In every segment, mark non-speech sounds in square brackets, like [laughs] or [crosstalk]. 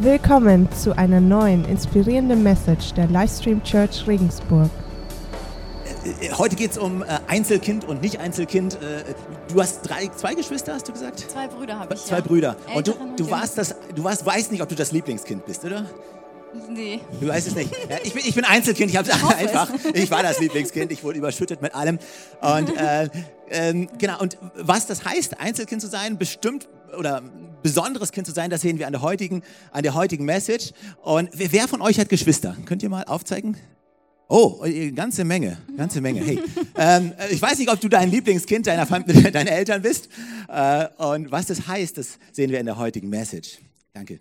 Willkommen zu einer neuen inspirierenden Message der Livestream Church Regensburg. Äh, Heute geht es um äh, Einzelkind und nicht Einzelkind. Äh, Du hast drei, zwei Geschwister, hast du gesagt? Zwei Brüder habe ich. Zwei ja. Brüder. Und du, du warst das, du warst, weißt nicht, ob du das Lieblingskind bist, oder? Nee. Du weißt es nicht. Ja, ich, bin, ich bin Einzelkind, ich habe es einfach. Ich war das Lieblingskind, ich wurde überschüttet mit allem. Und äh, ähm, genau, und was das heißt, Einzelkind zu sein, bestimmt oder besonderes Kind zu sein, das sehen wir an der heutigen, an der heutigen Message. Und wer von euch hat Geschwister? Könnt ihr mal aufzeigen? Oh, eine ganze Menge, ganze Menge. Hey, [laughs] ähm, ich weiß nicht, ob du dein Lieblingskind deiner Familie, [laughs] deiner Eltern bist. Äh, und was das heißt, das sehen wir in der heutigen Message. Danke.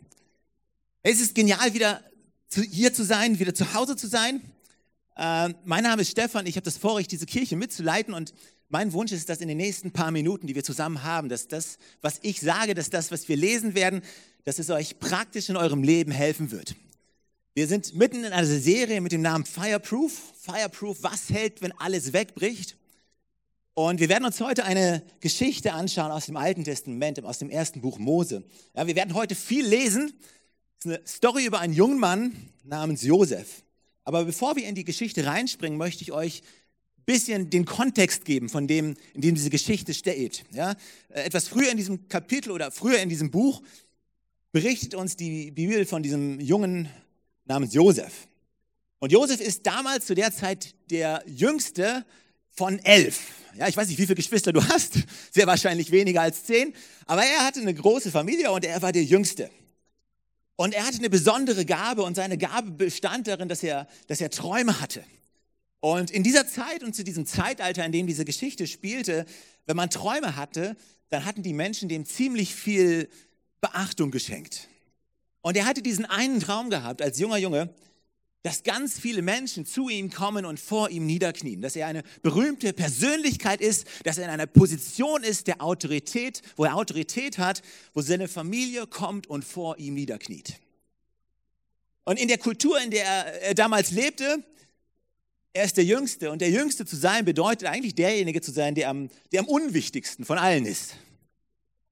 Es ist genial, wieder zu, hier zu sein, wieder zu Hause zu sein. Äh, mein Name ist Stefan, ich habe das Vorrecht, diese Kirche mitzuleiten und mein Wunsch ist, dass in den nächsten paar Minuten, die wir zusammen haben, dass das, was ich sage, dass das, was wir lesen werden, dass es euch praktisch in eurem Leben helfen wird. Wir sind mitten in einer Serie mit dem Namen Fireproof. Fireproof, was hält, wenn alles wegbricht? Und wir werden uns heute eine Geschichte anschauen aus dem Alten Testament, aus dem ersten Buch Mose. Ja, wir werden heute viel lesen. Es ist eine Story über einen jungen Mann namens Josef. Aber bevor wir in die Geschichte reinspringen, möchte ich euch bisschen den Kontext geben, von dem, in dem diese Geschichte steht. Ja, äh, etwas früher in diesem Kapitel oder früher in diesem Buch berichtet uns die Bibel von diesem jungen namens Josef. Und Josef ist damals zu der Zeit der jüngste von elf. Ja, ich weiß nicht, wie viele Geschwister du hast, [laughs] sehr wahrscheinlich weniger als zehn, aber er hatte eine große Familie und er war der jüngste. Und er hatte eine besondere Gabe und seine Gabe bestand darin, dass er, dass er Träume hatte. Und in dieser Zeit und zu diesem Zeitalter, in dem diese Geschichte spielte, wenn man Träume hatte, dann hatten die Menschen dem ziemlich viel Beachtung geschenkt. Und er hatte diesen einen Traum gehabt als junger Junge, dass ganz viele Menschen zu ihm kommen und vor ihm niederknien, dass er eine berühmte Persönlichkeit ist, dass er in einer Position ist der Autorität, wo er Autorität hat, wo seine Familie kommt und vor ihm niederkniet. Und in der Kultur, in der er damals lebte, er ist der Jüngste und der Jüngste zu sein bedeutet eigentlich derjenige zu sein, der am, der am unwichtigsten von allen ist.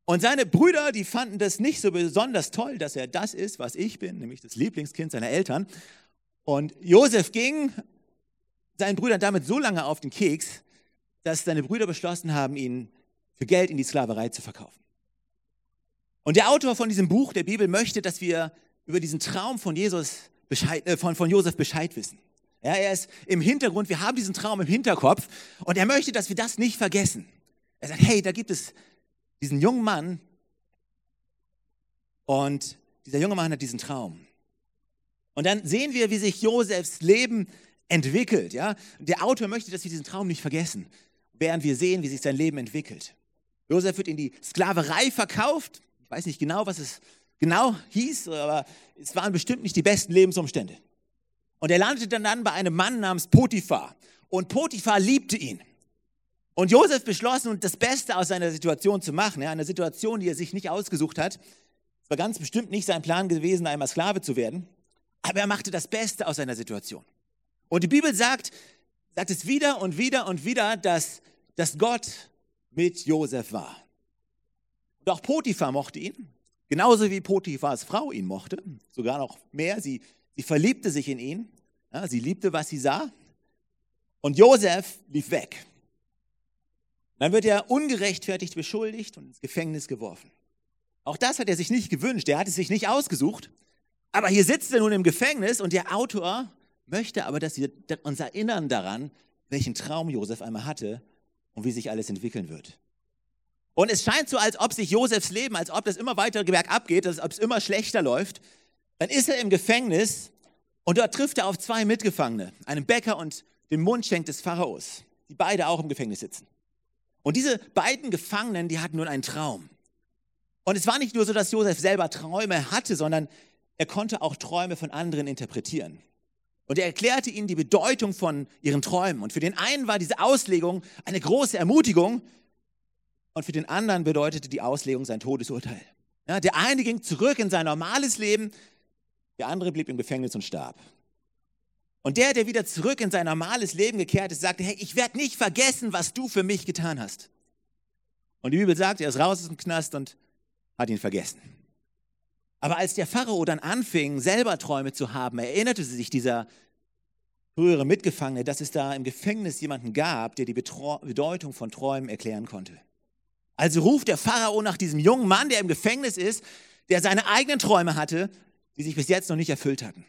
Und seine Brüder, die fanden das nicht so besonders toll, dass er das ist, was ich bin, nämlich das Lieblingskind seiner Eltern. Und Josef ging seinen Brüdern damit so lange auf den Keks, dass seine Brüder beschlossen haben, ihn für Geld in die Sklaverei zu verkaufen. Und der Autor von diesem Buch der Bibel möchte, dass wir über diesen Traum von, Jesus Bescheid, äh, von, von Josef Bescheid wissen. Ja, er ist im Hintergrund, wir haben diesen Traum im Hinterkopf und er möchte, dass wir das nicht vergessen. Er sagt, hey, da gibt es diesen jungen Mann und dieser junge Mann hat diesen Traum. Und dann sehen wir, wie sich Josefs Leben entwickelt. Ja? Der Autor möchte, dass wir diesen Traum nicht vergessen, während wir sehen, wie sich sein Leben entwickelt. Josef wird in die Sklaverei verkauft. Ich weiß nicht genau, was es genau hieß, aber es waren bestimmt nicht die besten Lebensumstände. Und er landete dann bei einem Mann namens Potiphar. Und Potiphar liebte ihn. Und Josef beschloss nun, das Beste aus seiner Situation zu machen, ja, eine Situation, die er sich nicht ausgesucht hat. Es war ganz bestimmt nicht sein Plan gewesen, einmal Sklave zu werden, aber er machte das Beste aus seiner Situation. Und die Bibel sagt, sagt es wieder und wieder und wieder, dass, dass Gott mit Josef war. Und auch Potiphar mochte ihn, genauso wie Potiphars Frau ihn mochte, sogar noch mehr. Sie, sie verliebte sich in ihn, ja, sie liebte, was sie sah. Und Josef lief weg. Dann wird er ungerechtfertigt beschuldigt und ins Gefängnis geworfen. Auch das hat er sich nicht gewünscht, er hat es sich nicht ausgesucht. Aber hier sitzt er nun im Gefängnis und der Autor möchte aber, dass wir uns erinnern daran, welchen Traum Josef einmal hatte und wie sich alles entwickeln wird. Und es scheint so, als ob sich Josefs Leben, als ob das immer weiter bergab geht, als ob es immer schlechter läuft. Dann ist er im Gefängnis und dort trifft er auf zwei Mitgefangene, einen Bäcker und den Mundschenk des Pharaos, die beide auch im Gefängnis sitzen. Und diese beiden Gefangenen, die hatten nun einen Traum. Und es war nicht nur so, dass Josef selber Träume hatte, sondern er konnte auch Träume von anderen interpretieren. Und er erklärte ihnen die Bedeutung von ihren Träumen. Und für den einen war diese Auslegung eine große Ermutigung und für den anderen bedeutete die Auslegung sein Todesurteil. Ja, der eine ging zurück in sein normales Leben, der andere blieb im Gefängnis und starb. Und der, der wieder zurück in sein normales Leben gekehrt ist, sagte, hey, ich werde nicht vergessen, was du für mich getan hast. Und die Bibel sagt, er ist raus aus dem Knast und hat ihn vergessen. Aber als der Pharao dann anfing, selber Träume zu haben, erinnerte sich dieser frühere Mitgefangene, dass es da im Gefängnis jemanden gab, der die Bedeutung von Träumen erklären konnte. Also ruft der Pharao nach diesem jungen Mann, der im Gefängnis ist, der seine eigenen Träume hatte, die sich bis jetzt noch nicht erfüllt hatten.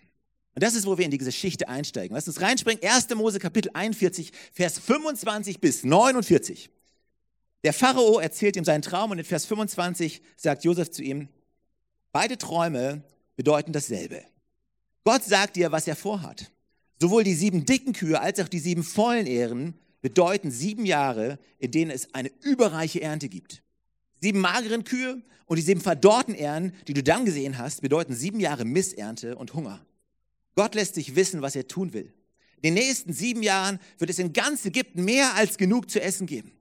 Und das ist, wo wir in die Geschichte einsteigen. Lass uns reinspringen. 1. Mose Kapitel 41, Vers 25 bis 49. Der Pharao erzählt ihm seinen Traum und in Vers 25 sagt Josef zu ihm, beide Träume bedeuten dasselbe. Gott sagt dir, was er vorhat. Sowohl die sieben dicken Kühe als auch die sieben vollen Ehren bedeuten sieben Jahre, in denen es eine überreiche Ernte gibt. Sieben mageren Kühe und die sieben verdorrten Ehren, die du dann gesehen hast, bedeuten sieben Jahre Missernte und Hunger. Gott lässt sich wissen, was er tun will. In den nächsten sieben Jahren wird es in ganz Ägypten mehr als genug zu essen geben.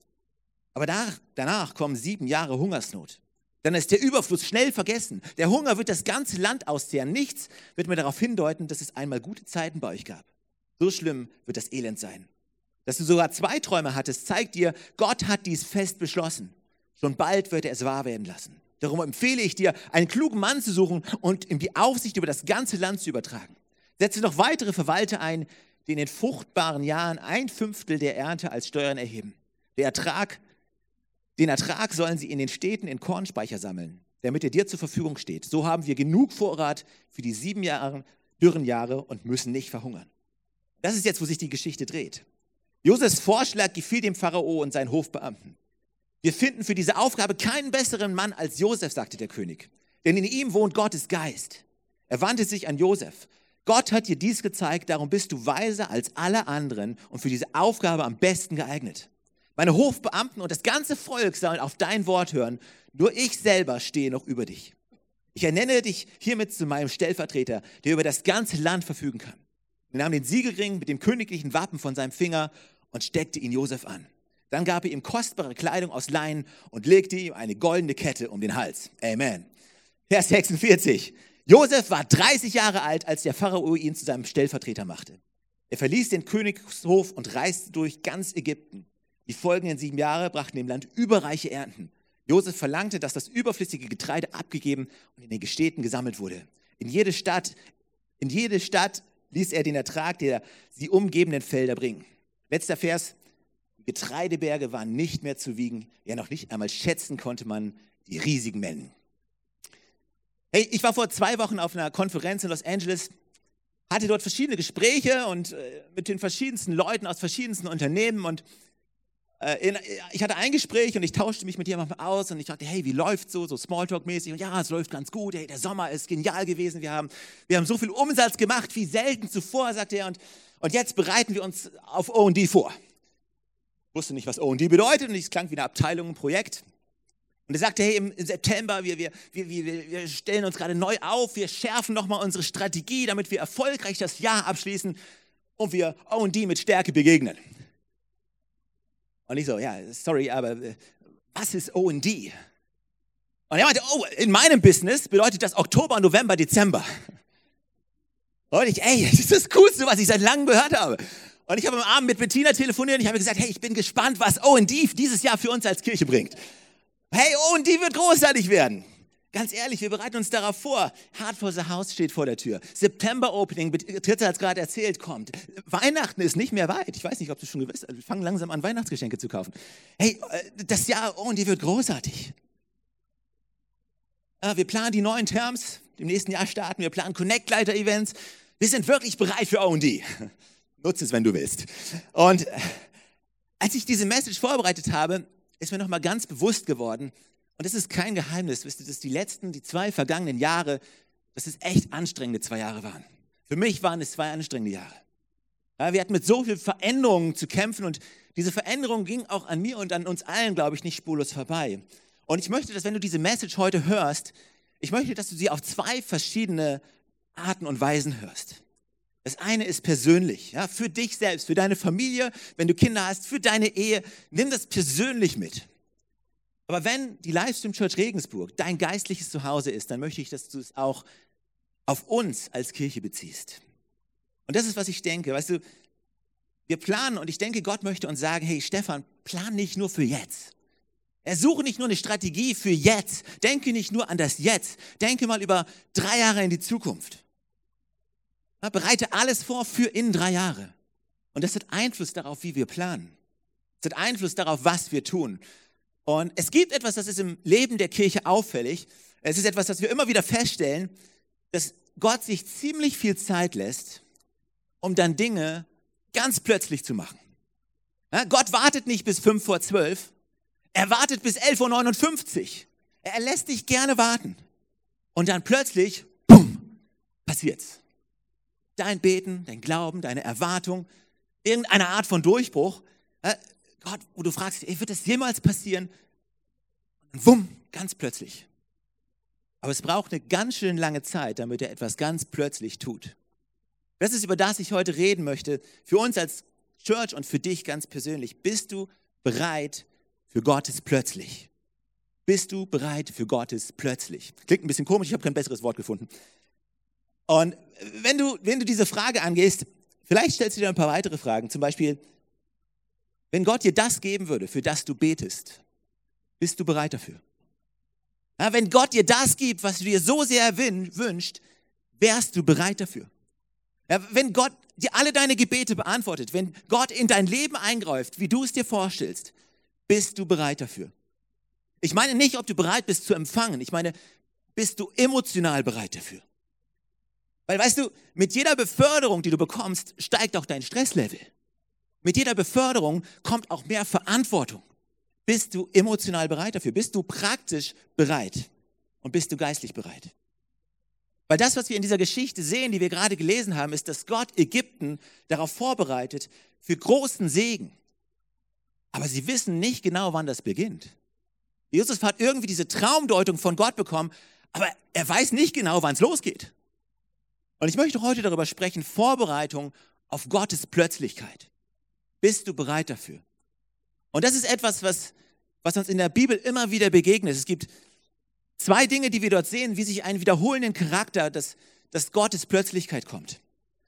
Aber danach, danach kommen sieben Jahre Hungersnot. Dann ist der Überfluss schnell vergessen. Der Hunger wird das ganze Land auszehren. Nichts wird mir darauf hindeuten, dass es einmal gute Zeiten bei euch gab. So schlimm wird das Elend sein. Dass du sogar zwei Träume hattest, zeigt dir, Gott hat dies fest beschlossen. Schon bald wird er es wahr werden lassen. Darum empfehle ich dir, einen klugen Mann zu suchen und ihm die Aufsicht über das ganze Land zu übertragen. Setze noch weitere Verwalter ein, die in den fruchtbaren Jahren ein Fünftel der Ernte als Steuern erheben. Der Ertrag, den Ertrag sollen sie in den Städten in Kornspeicher sammeln, damit er dir zur Verfügung steht. So haben wir genug Vorrat für die sieben Jahre, dürren Jahre und müssen nicht verhungern. Das ist jetzt, wo sich die Geschichte dreht. Josefs Vorschlag gefiel dem Pharao und seinen Hofbeamten. Wir finden für diese Aufgabe keinen besseren Mann als Josef, sagte der König, denn in ihm wohnt Gottes Geist. Er wandte sich an Josef. Gott hat dir dies gezeigt, darum bist du weiser als alle anderen und für diese Aufgabe am besten geeignet. Meine Hofbeamten und das ganze Volk sollen auf dein Wort hören, nur ich selber stehe noch über dich. Ich ernenne dich hiermit zu meinem Stellvertreter, der über das ganze Land verfügen kann. Er nahm den Siegelring mit dem königlichen Wappen von seinem Finger und steckte ihn Josef an. Dann gab er ihm kostbare Kleidung aus Leinen und legte ihm eine goldene Kette um den Hals. Amen. Vers 46. Josef war 30 Jahre alt, als der Pharao ihn zu seinem Stellvertreter machte. Er verließ den Königshof und reiste durch ganz Ägypten. Die folgenden sieben Jahre brachten dem Land überreiche Ernten. Josef verlangte, dass das überflüssige Getreide abgegeben und in den Gestädten gesammelt wurde. In jede Stadt, in jede Stadt ließ er den Ertrag der sie umgebenden Felder bringen. Letzter Vers. Getreideberge waren nicht mehr zu wiegen. Ja, noch nicht einmal schätzen konnte man die riesigen Mengen. Hey, ich war vor zwei Wochen auf einer Konferenz in Los Angeles, hatte dort verschiedene Gespräche und äh, mit den verschiedensten Leuten aus verschiedensten Unternehmen und äh, in, ich hatte ein Gespräch und ich tauschte mich mit jemandem aus und ich dachte, hey, wie läuft's so, so Smalltalk-mäßig? Und ja, es läuft ganz gut, hey, der Sommer ist genial gewesen, wir haben, wir haben so viel Umsatz gemacht wie selten zuvor, sagte er, und, und jetzt bereiten wir uns auf O&D vor. Wusste nicht, was O&D bedeutet und es klang wie eine Abteilung, ein Projekt. Und er sagte, hey, im September, wir, wir, wir, wir stellen uns gerade neu auf, wir schärfen nochmal unsere Strategie, damit wir erfolgreich das Jahr abschließen und wir O&D mit Stärke begegnen. Und ich so, ja, sorry, aber äh, was ist O&D? Und er meinte, oh, in meinem Business bedeutet das Oktober, November, Dezember. Und ich, ey, [laughs] das ist das Coolste, was ich seit langem gehört habe. Und ich habe am Abend mit Bettina telefoniert und ich habe gesagt, hey, ich bin gespannt, was O&D dieses Jahr für uns als Kirche bringt. Hey, O&D wird großartig werden. Ganz ehrlich, wir bereiten uns darauf vor. Hard for the House steht vor der Tür. September Opening, Tritte hat es gerade erzählt, kommt. Weihnachten ist nicht mehr weit. Ich weiß nicht, ob du schon hast. Wir fangen langsam an, Weihnachtsgeschenke zu kaufen. Hey, äh, das Jahr O&D wird großartig. Wir planen die neuen Terms. Im nächsten Jahr starten wir, planen Connect-Leiter-Events. Wir sind wirklich bereit für O&D. Nutze es, wenn du willst. Und äh, als ich diese Message vorbereitet habe, ist mir nochmal ganz bewusst geworden, und das ist kein Geheimnis, wisst ihr, dass die letzten, die zwei vergangenen Jahre, dass es echt anstrengende zwei Jahre waren. Für mich waren es zwei anstrengende Jahre. Ja, wir hatten mit so viel Veränderungen zu kämpfen und diese Veränderung ging auch an mir und an uns allen, glaube ich, nicht spurlos vorbei. Und ich möchte, dass wenn du diese Message heute hörst, ich möchte, dass du sie auf zwei verschiedene Arten und Weisen hörst. Das eine ist persönlich, ja, für dich selbst, für deine Familie, wenn du Kinder hast, für deine Ehe. Nimm das persönlich mit. Aber wenn die Livestream Church Regensburg dein geistliches Zuhause ist, dann möchte ich, dass du es auch auf uns als Kirche beziehst. Und das ist, was ich denke. Weißt du, wir planen und ich denke, Gott möchte uns sagen, hey Stefan, plan nicht nur für jetzt. Ersuche nicht nur eine Strategie für jetzt. Denke nicht nur an das Jetzt. Denke mal über drei Jahre in die Zukunft. Bereite alles vor für in drei Jahre. Und das hat Einfluss darauf, wie wir planen. Es hat Einfluss darauf, was wir tun. Und es gibt etwas, das ist im Leben der Kirche auffällig. Es ist etwas, das wir immer wieder feststellen, dass Gott sich ziemlich viel Zeit lässt, um dann Dinge ganz plötzlich zu machen. Ja, Gott wartet nicht bis fünf vor zwölf, er wartet bis 11.59 Uhr. Er lässt dich gerne warten. Und dann plötzlich, bumm, passiert's. Dein Beten, dein Glauben, deine Erwartung, irgendeine Art von Durchbruch. Äh, Gott, wo du fragst, ey, wird das jemals passieren? Und wumm, ganz plötzlich. Aber es braucht eine ganz schön lange Zeit, damit er etwas ganz plötzlich tut. Das ist, über das ich heute reden möchte, für uns als Church und für dich ganz persönlich. Bist du bereit, für Gottes plötzlich. Bist du bereit für Gottes plötzlich? Klingt ein bisschen komisch, ich habe kein besseres Wort gefunden. Und wenn du, wenn du diese Frage angehst, vielleicht stellst du dir ein paar weitere Fragen. Zum Beispiel, wenn Gott dir das geben würde, für das du betest, bist du bereit dafür? Ja, wenn Gott dir das gibt, was du dir so sehr wünscht, wärst du bereit dafür? Ja, wenn Gott dir alle deine Gebete beantwortet, wenn Gott in dein Leben eingreift, wie du es dir vorstellst, bist du bereit dafür? Ich meine nicht, ob du bereit bist zu empfangen. Ich meine, bist du emotional bereit dafür? Weil weißt du, mit jeder Beförderung, die du bekommst, steigt auch dein Stresslevel. Mit jeder Beförderung kommt auch mehr Verantwortung. Bist du emotional bereit dafür? Bist du praktisch bereit? Und bist du geistlich bereit? Weil das, was wir in dieser Geschichte sehen, die wir gerade gelesen haben, ist, dass Gott Ägypten darauf vorbereitet für großen Segen. Aber sie wissen nicht genau, wann das beginnt. Jesus hat irgendwie diese Traumdeutung von Gott bekommen, aber er weiß nicht genau, wann es losgeht. Und ich möchte heute darüber sprechen, Vorbereitung auf Gottes Plötzlichkeit. Bist du bereit dafür? Und das ist etwas, was, was uns in der Bibel immer wieder begegnet. Es gibt zwei Dinge, die wir dort sehen, wie sich einen wiederholenden Charakter, dass, dass Gottes Plötzlichkeit kommt.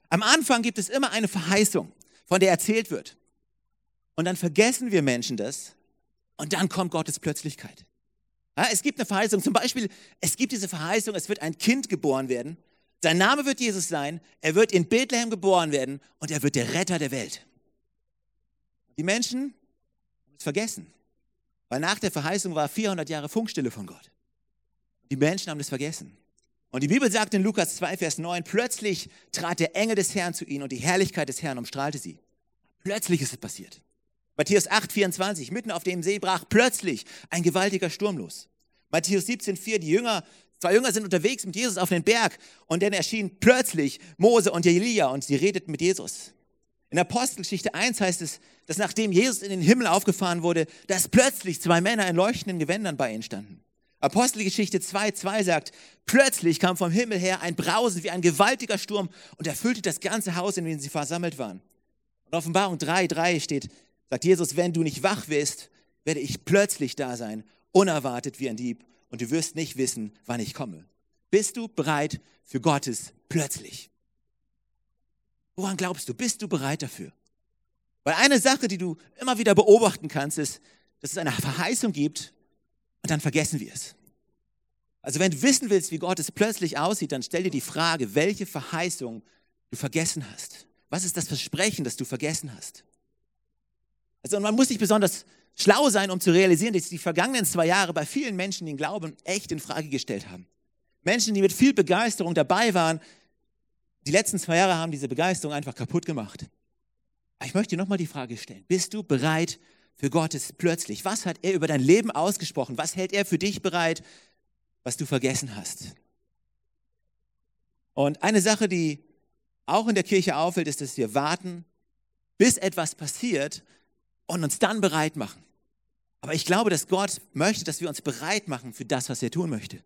Am Anfang gibt es immer eine Verheißung, von der erzählt wird. Und dann vergessen wir Menschen das und dann kommt Gottes Plötzlichkeit. Ja, es gibt eine Verheißung, zum Beispiel, es gibt diese Verheißung, es wird ein Kind geboren werden. Sein Name wird Jesus sein, er wird in Bethlehem geboren werden und er wird der Retter der Welt. Die Menschen haben es vergessen, weil nach der Verheißung war 400 Jahre Funkstille von Gott. Die Menschen haben es vergessen. Und die Bibel sagt in Lukas 2, Vers 9, plötzlich trat der Engel des Herrn zu ihnen und die Herrlichkeit des Herrn umstrahlte sie. Plötzlich ist es passiert. Matthäus 8, 24, mitten auf dem See brach plötzlich ein gewaltiger Sturm los. Matthäus 17, 4, die Jünger, zwei Jünger sind unterwegs mit Jesus auf den Berg und dann erschien plötzlich Mose und Elia und sie redeten mit Jesus. In Apostelgeschichte 1 heißt es, dass nachdem Jesus in den Himmel aufgefahren wurde, dass plötzlich zwei Männer in leuchtenden Gewändern bei ihnen standen. Apostelgeschichte 2, 2 sagt, plötzlich kam vom Himmel her ein Brausen wie ein gewaltiger Sturm und erfüllte das ganze Haus, in dem sie versammelt waren. Und Offenbarung 3, 3 steht, Sagt Jesus, wenn du nicht wach wirst, werde ich plötzlich da sein, unerwartet wie ein Dieb, und du wirst nicht wissen, wann ich komme. Bist du bereit für Gottes plötzlich? Woran glaubst du? Bist du bereit dafür? Weil eine Sache, die du immer wieder beobachten kannst, ist, dass es eine Verheißung gibt und dann vergessen wir es. Also wenn du wissen willst, wie Gott es plötzlich aussieht, dann stell dir die Frage, welche Verheißung du vergessen hast. Was ist das Versprechen, das du vergessen hast? Also man muss nicht besonders schlau sein, um zu realisieren, dass die vergangenen zwei Jahre bei vielen Menschen den Glauben echt in Frage gestellt haben. Menschen, die mit viel Begeisterung dabei waren, die letzten zwei Jahre haben diese Begeisterung einfach kaputt gemacht. Aber ich möchte dir nochmal die Frage stellen. Bist du bereit für Gottes plötzlich? Was hat er über dein Leben ausgesprochen? Was hält er für dich bereit, was du vergessen hast? Und eine Sache, die auch in der Kirche auffällt, ist, dass wir warten, bis etwas passiert, und uns dann bereit machen. Aber ich glaube, dass Gott möchte, dass wir uns bereit machen für das, was er tun möchte.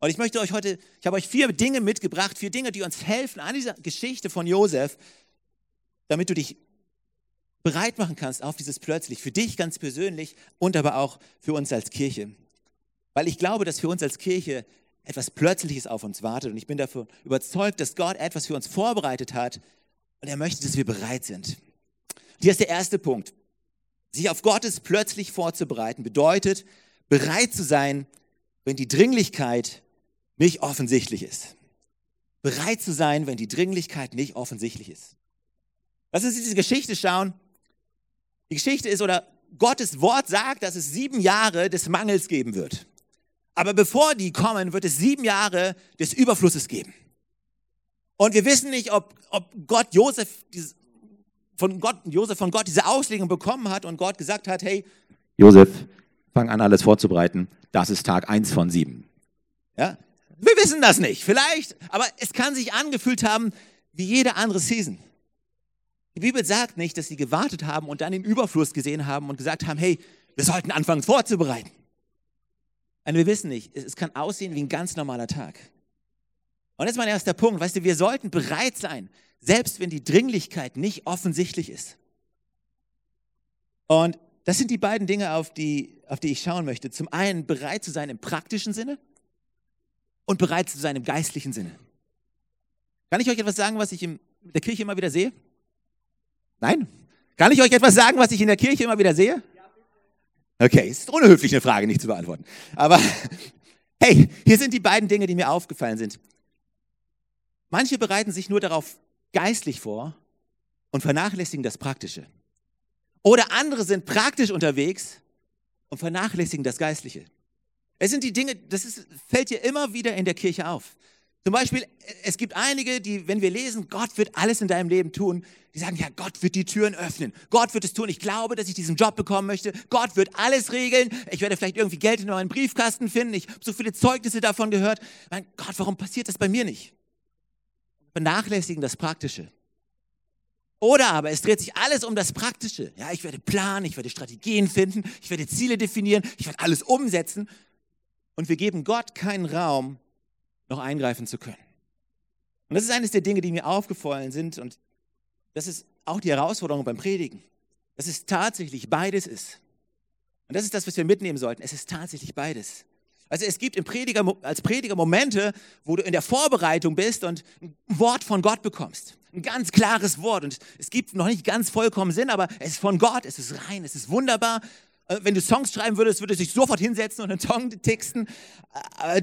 Und ich möchte euch heute, ich habe euch vier Dinge mitgebracht, vier Dinge, die uns helfen an dieser Geschichte von Josef, damit du dich bereit machen kannst auf dieses plötzlich, für dich ganz persönlich und aber auch für uns als Kirche. Weil ich glaube, dass für uns als Kirche etwas Plötzliches auf uns wartet und ich bin davon überzeugt, dass Gott etwas für uns vorbereitet hat und er möchte, dass wir bereit sind. Hier ist der erste Punkt. Sich auf Gottes plötzlich vorzubereiten bedeutet, bereit zu sein, wenn die Dringlichkeit nicht offensichtlich ist. Bereit zu sein, wenn die Dringlichkeit nicht offensichtlich ist. Lass uns diese Geschichte schauen. Die Geschichte ist, oder Gottes Wort sagt, dass es sieben Jahre des Mangels geben wird. Aber bevor die kommen, wird es sieben Jahre des Überflusses geben. Und wir wissen nicht, ob, ob Gott Josef von Gott, Josef von Gott diese Auslegung bekommen hat und Gott gesagt hat, hey, Josef, fang an, alles vorzubereiten. Das ist Tag eins von sieben. Ja? Wir wissen das nicht, vielleicht, aber es kann sich angefühlt haben wie jede andere Season. Die Bibel sagt nicht, dass sie gewartet haben und dann den Überfluss gesehen haben und gesagt haben, hey, wir sollten anfangen vorzubereiten. Und wir wissen nicht, es kann aussehen wie ein ganz normaler Tag. Und das ist mein erster Punkt. Weißt du, wir sollten bereit sein, selbst wenn die Dringlichkeit nicht offensichtlich ist. Und das sind die beiden Dinge, auf die, auf die ich schauen möchte. Zum einen bereit zu sein im praktischen Sinne und bereit zu sein im geistlichen Sinne. Kann ich euch etwas sagen, was ich in der Kirche immer wieder sehe? Nein? Kann ich euch etwas sagen, was ich in der Kirche immer wieder sehe? Okay, es ist unhöflich, eine Frage nicht zu beantworten. Aber hey, hier sind die beiden Dinge, die mir aufgefallen sind. Manche bereiten sich nur darauf geistlich vor und vernachlässigen das Praktische. Oder andere sind praktisch unterwegs und vernachlässigen das Geistliche. Es sind die Dinge, das ist, fällt dir immer wieder in der Kirche auf. Zum Beispiel, es gibt einige, die, wenn wir lesen, Gott wird alles in deinem Leben tun, die sagen, ja, Gott wird die Türen öffnen. Gott wird es tun. Ich glaube, dass ich diesen Job bekommen möchte. Gott wird alles regeln. Ich werde vielleicht irgendwie Geld in meinen Briefkasten finden. Ich habe so viele Zeugnisse davon gehört. Mein Gott, warum passiert das bei mir nicht? Vernachlässigen das Praktische. Oder aber es dreht sich alles um das Praktische. Ja, ich werde planen, ich werde Strategien finden, ich werde Ziele definieren, ich werde alles umsetzen. Und wir geben Gott keinen Raum, noch eingreifen zu können. Und das ist eines der Dinge, die mir aufgefallen sind. Und das ist auch die Herausforderung beim Predigen. Dass es tatsächlich beides ist. Und das ist das, was wir mitnehmen sollten. Es ist tatsächlich beides. Also es gibt im Prediger, als Prediger Momente, wo du in der Vorbereitung bist und ein Wort von Gott bekommst. Ein ganz klares Wort. Und es gibt noch nicht ganz vollkommen Sinn, aber es ist von Gott, es ist rein, es ist wunderbar. Äh, wenn du Songs schreiben würdest, würdest du dich sofort hinsetzen und einen Song texten.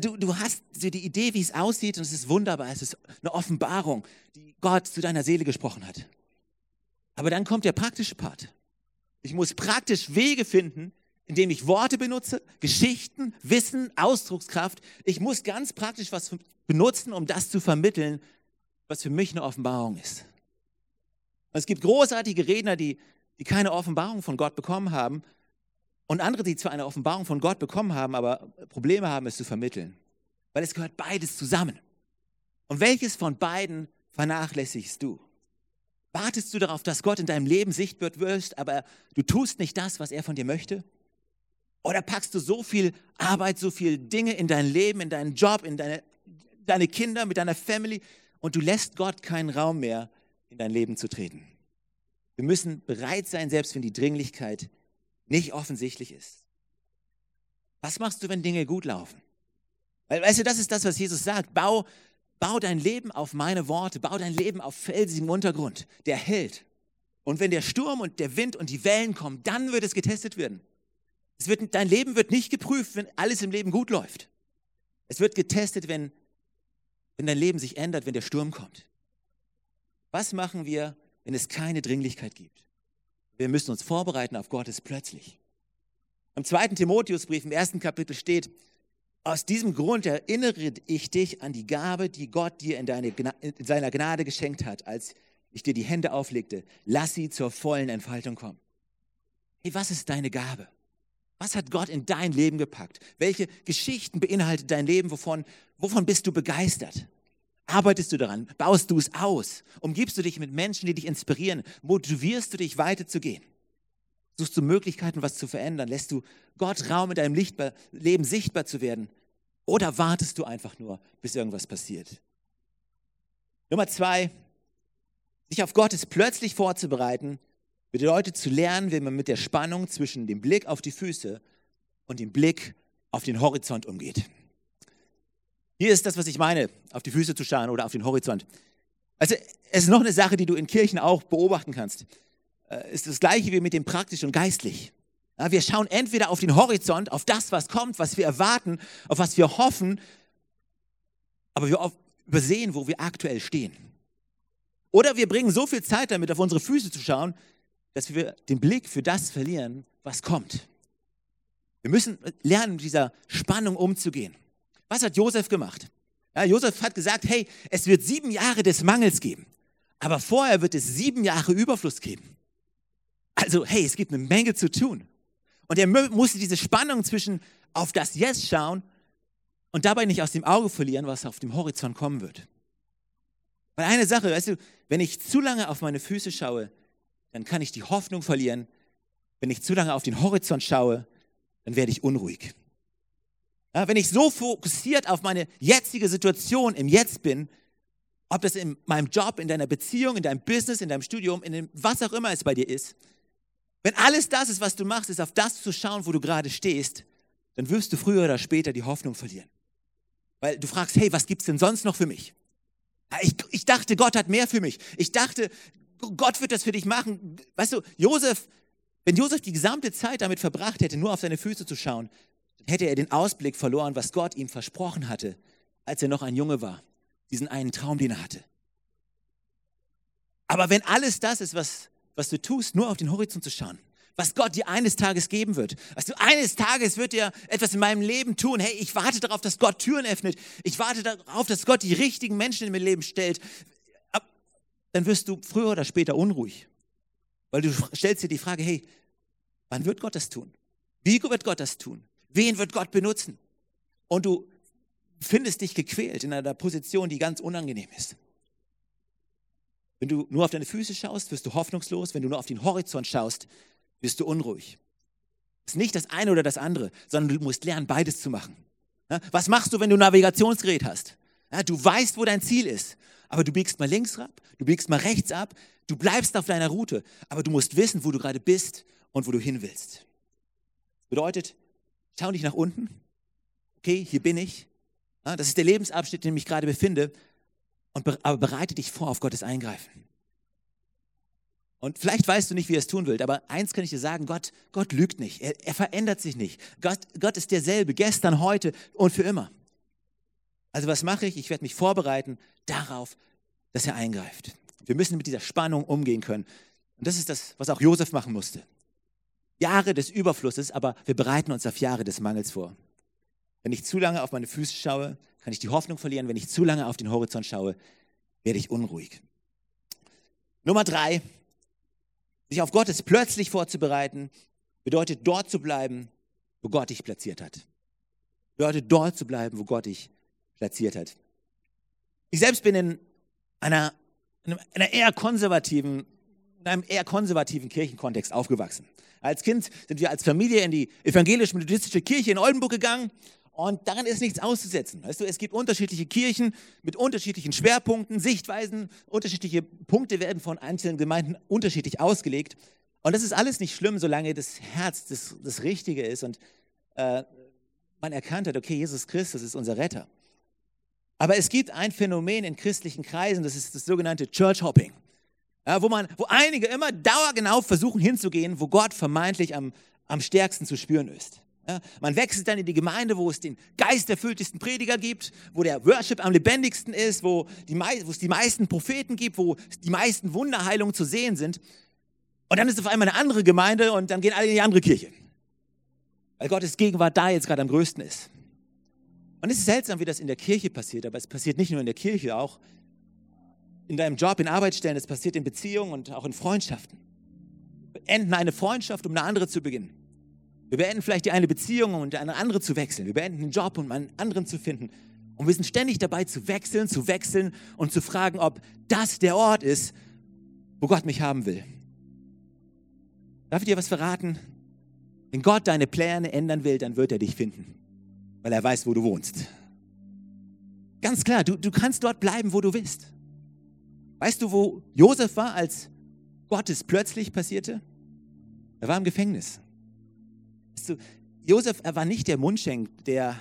Du, du hast die Idee, wie es aussieht und es ist wunderbar. Es ist eine Offenbarung, die Gott zu deiner Seele gesprochen hat. Aber dann kommt der praktische Part. Ich muss praktisch Wege finden, indem ich Worte benutze, Geschichten, Wissen, Ausdruckskraft. Ich muss ganz praktisch was benutzen, um das zu vermitteln, was für mich eine Offenbarung ist. Und es gibt großartige Redner, die, die keine Offenbarung von Gott bekommen haben und andere, die zwar eine Offenbarung von Gott bekommen haben, aber Probleme haben, es zu vermitteln. Weil es gehört beides zusammen. Und welches von beiden vernachlässigst du? Wartest du darauf, dass Gott in deinem Leben sichtbar wird, aber du tust nicht das, was er von dir möchte? Oder packst du so viel Arbeit, so viel Dinge in dein Leben, in deinen Job, in deine, deine Kinder, mit deiner Family und du lässt Gott keinen Raum mehr, in dein Leben zu treten? Wir müssen bereit sein, selbst wenn die Dringlichkeit nicht offensichtlich ist. Was machst du, wenn Dinge gut laufen? Weil, weißt du, das ist das, was Jesus sagt. Bau, bau dein Leben auf meine Worte, bau dein Leben auf felsigem Untergrund, der hält. Und wenn der Sturm und der Wind und die Wellen kommen, dann wird es getestet werden. Es wird, dein Leben wird nicht geprüft, wenn alles im Leben gut läuft. Es wird getestet, wenn, wenn dein Leben sich ändert, wenn der Sturm kommt. Was machen wir, wenn es keine Dringlichkeit gibt? Wir müssen uns vorbereiten auf Gottes plötzlich. Im zweiten Timotheusbrief im ersten Kapitel steht, aus diesem Grund erinnere ich dich an die Gabe, die Gott dir in, deine, in seiner Gnade geschenkt hat, als ich dir die Hände auflegte. Lass sie zur vollen Entfaltung kommen. Hey, was ist deine Gabe? Was hat Gott in dein Leben gepackt? Welche Geschichten beinhaltet dein Leben? Wovon, wovon bist du begeistert? Arbeitest du daran? Baust du es aus? Umgibst du dich mit Menschen, die dich inspirieren? Motivierst du dich weiterzugehen? Suchst du Möglichkeiten, was zu verändern? Lässt du Gott Raum in deinem Lichtbar Leben sichtbar zu werden? Oder wartest du einfach nur, bis irgendwas passiert? Nummer zwei, sich auf Gottes plötzlich vorzubereiten, bedeutet zu lernen, wie man mit der Spannung zwischen dem Blick auf die Füße und dem Blick auf den Horizont umgeht. Hier ist das, was ich meine, auf die Füße zu schauen oder auf den Horizont. Also es ist noch eine Sache, die du in Kirchen auch beobachten kannst. äh, ist das gleiche wie mit dem praktisch und geistlich. Wir schauen entweder auf den Horizont, auf das, was kommt, was wir erwarten, auf was wir hoffen, aber wir übersehen, wo wir aktuell stehen. Oder wir bringen so viel Zeit damit, auf unsere Füße zu schauen, dass wir den Blick für das verlieren, was kommt. Wir müssen lernen, mit dieser Spannung umzugehen. Was hat Josef gemacht? Ja, Josef hat gesagt, hey, es wird sieben Jahre des Mangels geben, aber vorher wird es sieben Jahre Überfluss geben. Also, hey, es gibt eine Menge zu tun. Und er musste diese Spannung zwischen auf das Jetzt schauen und dabei nicht aus dem Auge verlieren, was auf dem Horizont kommen wird. Weil eine Sache, weißt du, wenn ich zu lange auf meine Füße schaue, dann kann ich die Hoffnung verlieren. Wenn ich zu lange auf den Horizont schaue, dann werde ich unruhig. Ja, wenn ich so fokussiert auf meine jetzige Situation im Jetzt bin, ob das in meinem Job, in deiner Beziehung, in deinem Business, in deinem Studium, in dem, was auch immer es bei dir ist, wenn alles das ist, was du machst, ist auf das zu schauen, wo du gerade stehst, dann wirst du früher oder später die Hoffnung verlieren. Weil du fragst, hey, was gibt es denn sonst noch für mich? Ich, ich dachte, Gott hat mehr für mich. Ich dachte, Gott wird das für dich machen. Weißt du, Josef, wenn Josef die gesamte Zeit damit verbracht hätte, nur auf seine Füße zu schauen, hätte er den Ausblick verloren, was Gott ihm versprochen hatte, als er noch ein Junge war. Diesen einen Traum, den er hatte. Aber wenn alles das ist, was, was du tust, nur auf den Horizont zu schauen, was Gott dir eines Tages geben wird. Weißt du, eines Tages wird er etwas in meinem Leben tun. Hey, ich warte darauf, dass Gott Türen öffnet. Ich warte darauf, dass Gott die richtigen Menschen in mein Leben stellt. Dann wirst du früher oder später unruhig. Weil du stellst dir die Frage, hey, wann wird Gott das tun? Wie wird Gott das tun? Wen wird Gott benutzen? Und du findest dich gequält in einer Position, die ganz unangenehm ist. Wenn du nur auf deine Füße schaust, wirst du hoffnungslos. Wenn du nur auf den Horizont schaust, wirst du unruhig. Es ist nicht das eine oder das andere, sondern du musst lernen, beides zu machen. Was machst du, wenn du ein Navigationsgerät hast? Du weißt, wo dein Ziel ist, aber du biegst mal links ab, du biegst mal rechts ab, du bleibst auf deiner Route, aber du musst wissen, wo du gerade bist und wo du hin willst. Bedeutet, schau nicht nach unten. Okay, hier bin ich. Das ist der Lebensabschnitt, in dem ich gerade befinde. aber bereite dich vor auf Gottes Eingreifen. Und vielleicht weißt du nicht, wie er es tun will, aber eins kann ich dir sagen, Gott, Gott lügt nicht. Er, er verändert sich nicht. Gott, Gott ist derselbe, gestern, heute und für immer. Also was mache ich? Ich werde mich vorbereiten darauf, dass er eingreift. Wir müssen mit dieser Spannung umgehen können. Und das ist das, was auch Josef machen musste. Jahre des Überflusses, aber wir bereiten uns auf Jahre des Mangels vor. Wenn ich zu lange auf meine Füße schaue, kann ich die Hoffnung verlieren. Wenn ich zu lange auf den Horizont schaue, werde ich unruhig. Nummer drei, sich auf Gottes plötzlich vorzubereiten, bedeutet dort zu bleiben, wo Gott dich platziert hat. Bedeutet dort zu bleiben, wo Gott dich platziert hat. Ich selbst bin in einer, in einer eher konservativen, in einem eher konservativen Kirchenkontext aufgewachsen. Als Kind sind wir als Familie in die evangelisch-methodistische Kirche in Oldenburg gegangen und daran ist nichts auszusetzen. Weißt du, es gibt unterschiedliche Kirchen mit unterschiedlichen Schwerpunkten, Sichtweisen, unterschiedliche Punkte werden von einzelnen Gemeinden unterschiedlich ausgelegt. Und das ist alles nicht schlimm, solange das Herz das, das Richtige ist und äh, man erkannt hat, okay, Jesus Christus ist unser Retter. Aber es gibt ein Phänomen in christlichen Kreisen, das ist das sogenannte Church Hopping, ja, wo, man, wo einige immer dauergenau versuchen hinzugehen, wo Gott vermeintlich am, am stärksten zu spüren ist. Ja, man wechselt dann in die Gemeinde, wo es den geisterfülltesten Prediger gibt, wo der Worship am lebendigsten ist, wo, die, wo es die meisten Propheten gibt, wo die meisten Wunderheilungen zu sehen sind. Und dann ist auf einmal eine andere Gemeinde und dann gehen alle in die andere Kirche. Weil Gottes Gegenwart da jetzt gerade am größten ist. Und es ist seltsam, wie das in der Kirche passiert, aber es passiert nicht nur in der Kirche, auch in deinem Job, in Arbeitsstellen, es passiert in Beziehungen und auch in Freundschaften. Wir enden eine Freundschaft, um eine andere zu beginnen. Wir beenden vielleicht die eine Beziehung, um eine andere zu wechseln. Wir beenden den Job, um einen anderen zu finden. Und wir sind ständig dabei zu wechseln, zu wechseln und zu fragen, ob das der Ort ist, wo Gott mich haben will. Darf ich dir was verraten? Wenn Gott deine Pläne ändern will, dann wird er dich finden, weil er weiß, wo du wohnst. Ganz klar, du, du kannst dort bleiben, wo du willst. Weißt du, wo Josef war, als Gottes plötzlich passierte? Er war im Gefängnis. Weißt du, Josef, er war nicht der Mundschenk, der,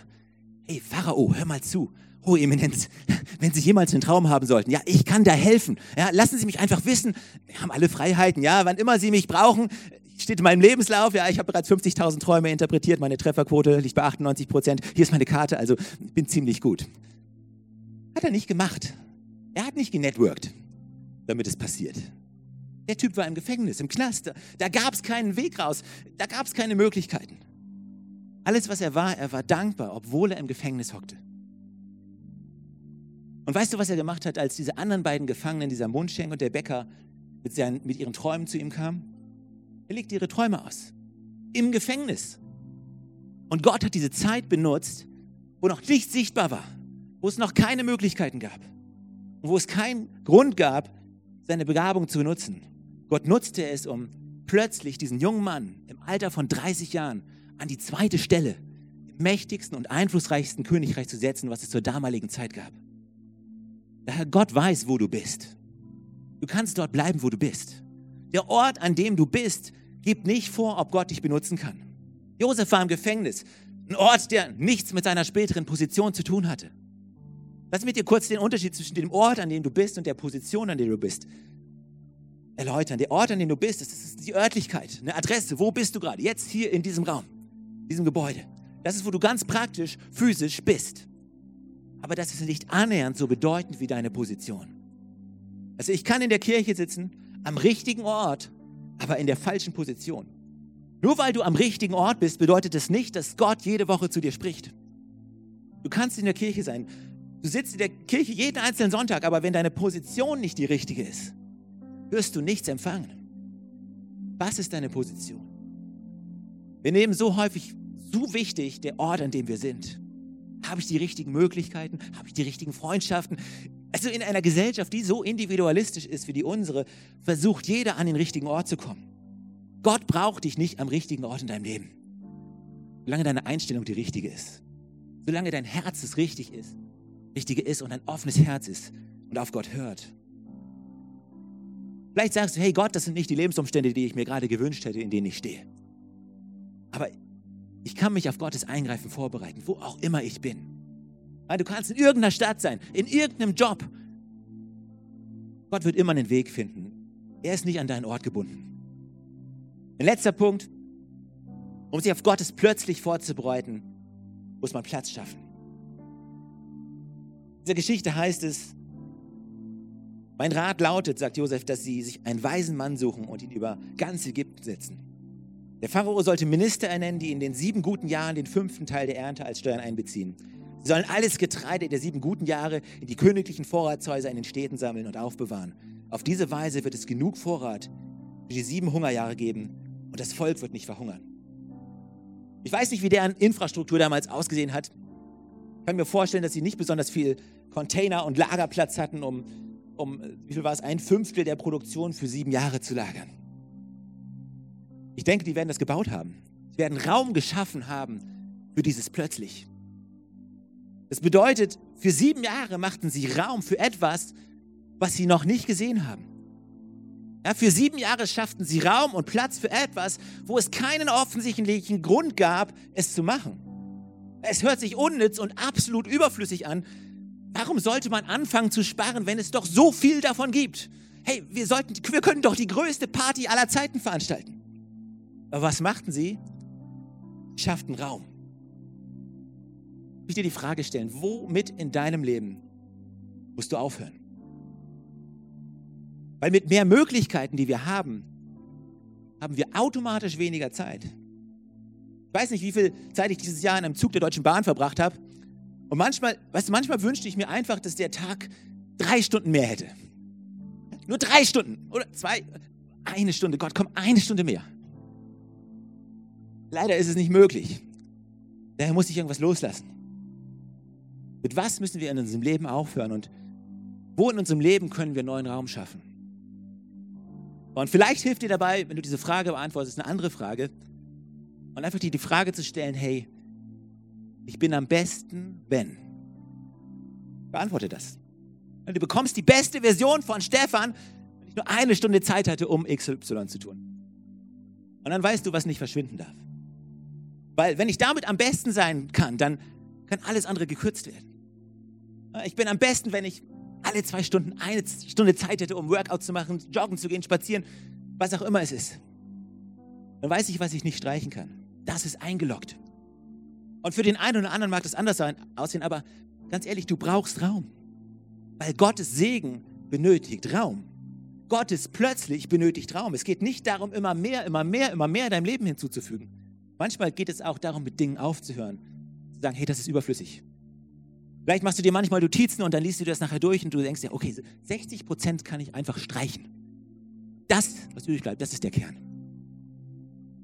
hey Pharao, hör mal zu, Oh, Eminenz, [laughs] wenn Sie jemals einen Traum haben sollten, ja, ich kann da helfen. Ja, lassen Sie mich einfach wissen, wir haben alle Freiheiten, ja, wann immer Sie mich brauchen, steht in meinem Lebenslauf, ja, ich habe bereits 50.000 Träume interpretiert, meine Trefferquote liegt bei 98 Prozent, hier ist meine Karte, also ich bin ziemlich gut. Hat er nicht gemacht. Er hat nicht genetworked, damit es passiert. Der Typ war im Gefängnis, im Knast, da, da gab es keinen Weg raus, da gab es keine Möglichkeiten. Alles, was er war, er war dankbar, obwohl er im Gefängnis hockte. Und weißt du, was er gemacht hat, als diese anderen beiden Gefangenen, dieser Mundschenk und der Bäcker, mit, seinen, mit ihren Träumen zu ihm kamen? Er legte ihre Träume aus. Im Gefängnis. Und Gott hat diese Zeit benutzt, wo noch nichts sichtbar war, wo es noch keine Möglichkeiten gab und wo es keinen Grund gab, seine Begabung zu benutzen. Gott nutzte es, um plötzlich diesen jungen Mann im Alter von 30 Jahren an die zweite Stelle im mächtigsten und einflussreichsten Königreich zu setzen, was es zur damaligen Zeit gab. Daher Gott weiß, wo du bist. Du kannst dort bleiben, wo du bist. Der Ort, an dem du bist, gibt nicht vor, ob Gott dich benutzen kann. Josef war im Gefängnis, ein Ort, der nichts mit seiner späteren Position zu tun hatte. Lass mich dir kurz den Unterschied zwischen dem Ort, an dem du bist, und der Position, an der du bist, erläutern. Der Ort, an dem du bist, das ist die Örtlichkeit, eine Adresse. Wo bist du gerade? Jetzt hier in diesem Raum, in diesem Gebäude. Das ist, wo du ganz praktisch, physisch bist aber das ist nicht annähernd so bedeutend wie deine Position. Also ich kann in der Kirche sitzen, am richtigen Ort, aber in der falschen Position. Nur weil du am richtigen Ort bist, bedeutet das nicht, dass Gott jede Woche zu dir spricht. Du kannst in der Kirche sein. Du sitzt in der Kirche jeden einzelnen Sonntag, aber wenn deine Position nicht die richtige ist, wirst du nichts empfangen. Was ist deine Position? Wir nehmen so häufig so wichtig der Ort, an dem wir sind. Habe ich die richtigen Möglichkeiten? Habe ich die richtigen Freundschaften? Also in einer Gesellschaft, die so individualistisch ist wie die unsere, versucht jeder an den richtigen Ort zu kommen. Gott braucht dich nicht am richtigen Ort in deinem Leben. Solange deine Einstellung die richtige ist. Solange dein Herz das richtig ist, richtige ist und ein offenes Herz ist und auf Gott hört. Vielleicht sagst du, hey Gott, das sind nicht die Lebensumstände, die ich mir gerade gewünscht hätte, in denen ich stehe. Aber ich kann mich auf Gottes Eingreifen vorbereiten, wo auch immer ich bin. Du kannst in irgendeiner Stadt sein, in irgendeinem Job. Gott wird immer einen Weg finden. Er ist nicht an deinen Ort gebunden. Ein letzter Punkt, um sich auf Gottes plötzlich vorzubereiten, muss man Platz schaffen. In dieser Geschichte heißt es, mein Rat lautet, sagt Josef, dass sie sich einen weisen Mann suchen und ihn über ganz Ägypten setzen. Der Pharao sollte Minister ernennen, die in den sieben guten Jahren den fünften Teil der Ernte als Steuern einbeziehen. Sie sollen alles Getreide der sieben guten Jahre in die königlichen Vorratshäuser in den Städten sammeln und aufbewahren. Auf diese Weise wird es genug Vorrat für die sieben Hungerjahre geben und das Volk wird nicht verhungern. Ich weiß nicht, wie deren Infrastruktur damals ausgesehen hat. Ich kann mir vorstellen, dass sie nicht besonders viel Container und Lagerplatz hatten, um, um wie viel war es, ein Fünftel der Produktion für sieben Jahre zu lagern. Ich denke, die werden das gebaut haben. Sie werden Raum geschaffen haben für dieses plötzlich. Das bedeutet, für sieben Jahre machten sie Raum für etwas, was sie noch nicht gesehen haben. Ja, für sieben Jahre schafften sie Raum und Platz für etwas, wo es keinen offensichtlichen Grund gab, es zu machen. Es hört sich unnütz und absolut überflüssig an. Warum sollte man anfangen zu sparen, wenn es doch so viel davon gibt? Hey, wir, sollten, wir können doch die größte Party aller Zeiten veranstalten. Aber was machten sie? Sie schafften Raum. Ich will dir die Frage stellen, womit in deinem Leben musst du aufhören? Weil mit mehr Möglichkeiten, die wir haben, haben wir automatisch weniger Zeit. Ich weiß nicht, wie viel Zeit ich dieses Jahr in einem Zug der Deutschen Bahn verbracht habe. Und manchmal, weißt du, manchmal wünschte ich mir einfach, dass der Tag drei Stunden mehr hätte. Nur drei Stunden oder zwei, eine Stunde. Gott, komm, eine Stunde mehr. Leider ist es nicht möglich. Daher muss ich irgendwas loslassen. Mit was müssen wir in unserem Leben aufhören und wo in unserem Leben können wir neuen Raum schaffen? Und vielleicht hilft dir dabei, wenn du diese Frage beantwortest, eine andere Frage. Und einfach dir die Frage zu stellen, hey, ich bin am besten, wenn. Beantworte das. Du bekommst die beste Version von Stefan, wenn ich nur eine Stunde Zeit hatte, um XY zu tun. Und dann weißt du, was nicht verschwinden darf. Weil wenn ich damit am besten sein kann, dann kann alles andere gekürzt werden. Ich bin am besten, wenn ich alle zwei Stunden eine Stunde Zeit hätte, um Workout zu machen, joggen zu gehen, spazieren, was auch immer es ist. Dann weiß ich, was ich nicht streichen kann. Das ist eingeloggt. Und für den einen oder anderen mag das anders sein, aussehen, aber ganz ehrlich, du brauchst Raum. Weil Gottes Segen benötigt Raum. Gottes plötzlich benötigt Raum. Es geht nicht darum, immer mehr, immer mehr, immer mehr in deinem Leben hinzuzufügen. Manchmal geht es auch darum, mit Dingen aufzuhören. Zu sagen, hey, das ist überflüssig. Vielleicht machst du dir manchmal Notizen und dann liest du das nachher durch und du denkst dir, okay, 60 Prozent kann ich einfach streichen. Das, was übrig bleibt, das ist der Kern.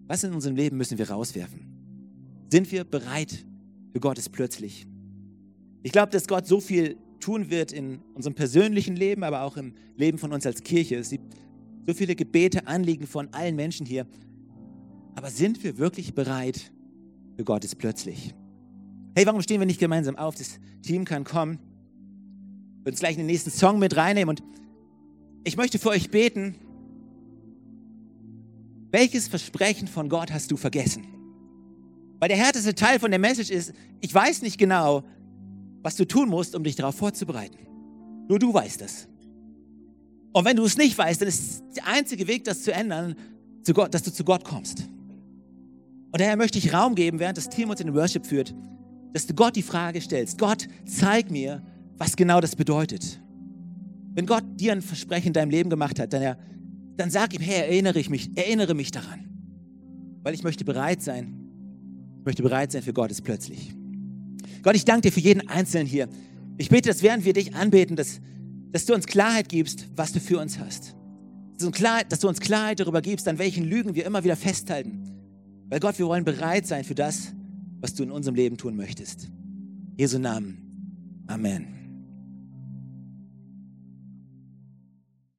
Was in unserem Leben müssen wir rauswerfen? Sind wir bereit für Gottes plötzlich? Ich glaube, dass Gott so viel tun wird in unserem persönlichen Leben, aber auch im Leben von uns als Kirche. Es gibt so viele Gebete, Anliegen von allen Menschen hier. Aber sind wir wirklich bereit für Gottes plötzlich? Hey, warum stehen wir nicht gemeinsam auf? Das Team kann kommen. Wir uns gleich in den nächsten Song mit reinnehmen. Und ich möchte für euch beten. Welches Versprechen von Gott hast du vergessen? Weil der härteste Teil von der Message ist, ich weiß nicht genau, was du tun musst, um dich darauf vorzubereiten. Nur du weißt es. Und wenn du es nicht weißt, dann ist der einzige Weg, das zu ändern, zu Gott, dass du zu Gott kommst. Und daher möchte ich Raum geben, während das Team uns in den Worship führt, dass du Gott die Frage stellst, Gott, zeig mir, was genau das bedeutet. Wenn Gott dir ein Versprechen in deinem Leben gemacht hat, dann, er, dann sag ihm, hey, erinnere ich mich, erinnere mich daran. Weil ich möchte bereit sein, ich möchte bereit sein für Gottes plötzlich. Gott, ich danke dir für jeden Einzelnen hier. Ich bete, dass während wir dich anbeten, dass, dass du uns Klarheit gibst, was du für uns hast. Dass du uns Klarheit darüber gibst, an welchen Lügen wir immer wieder festhalten. Weil Gott, wir wollen bereit sein für das, was du in unserem Leben tun möchtest. Jesu Namen. Amen.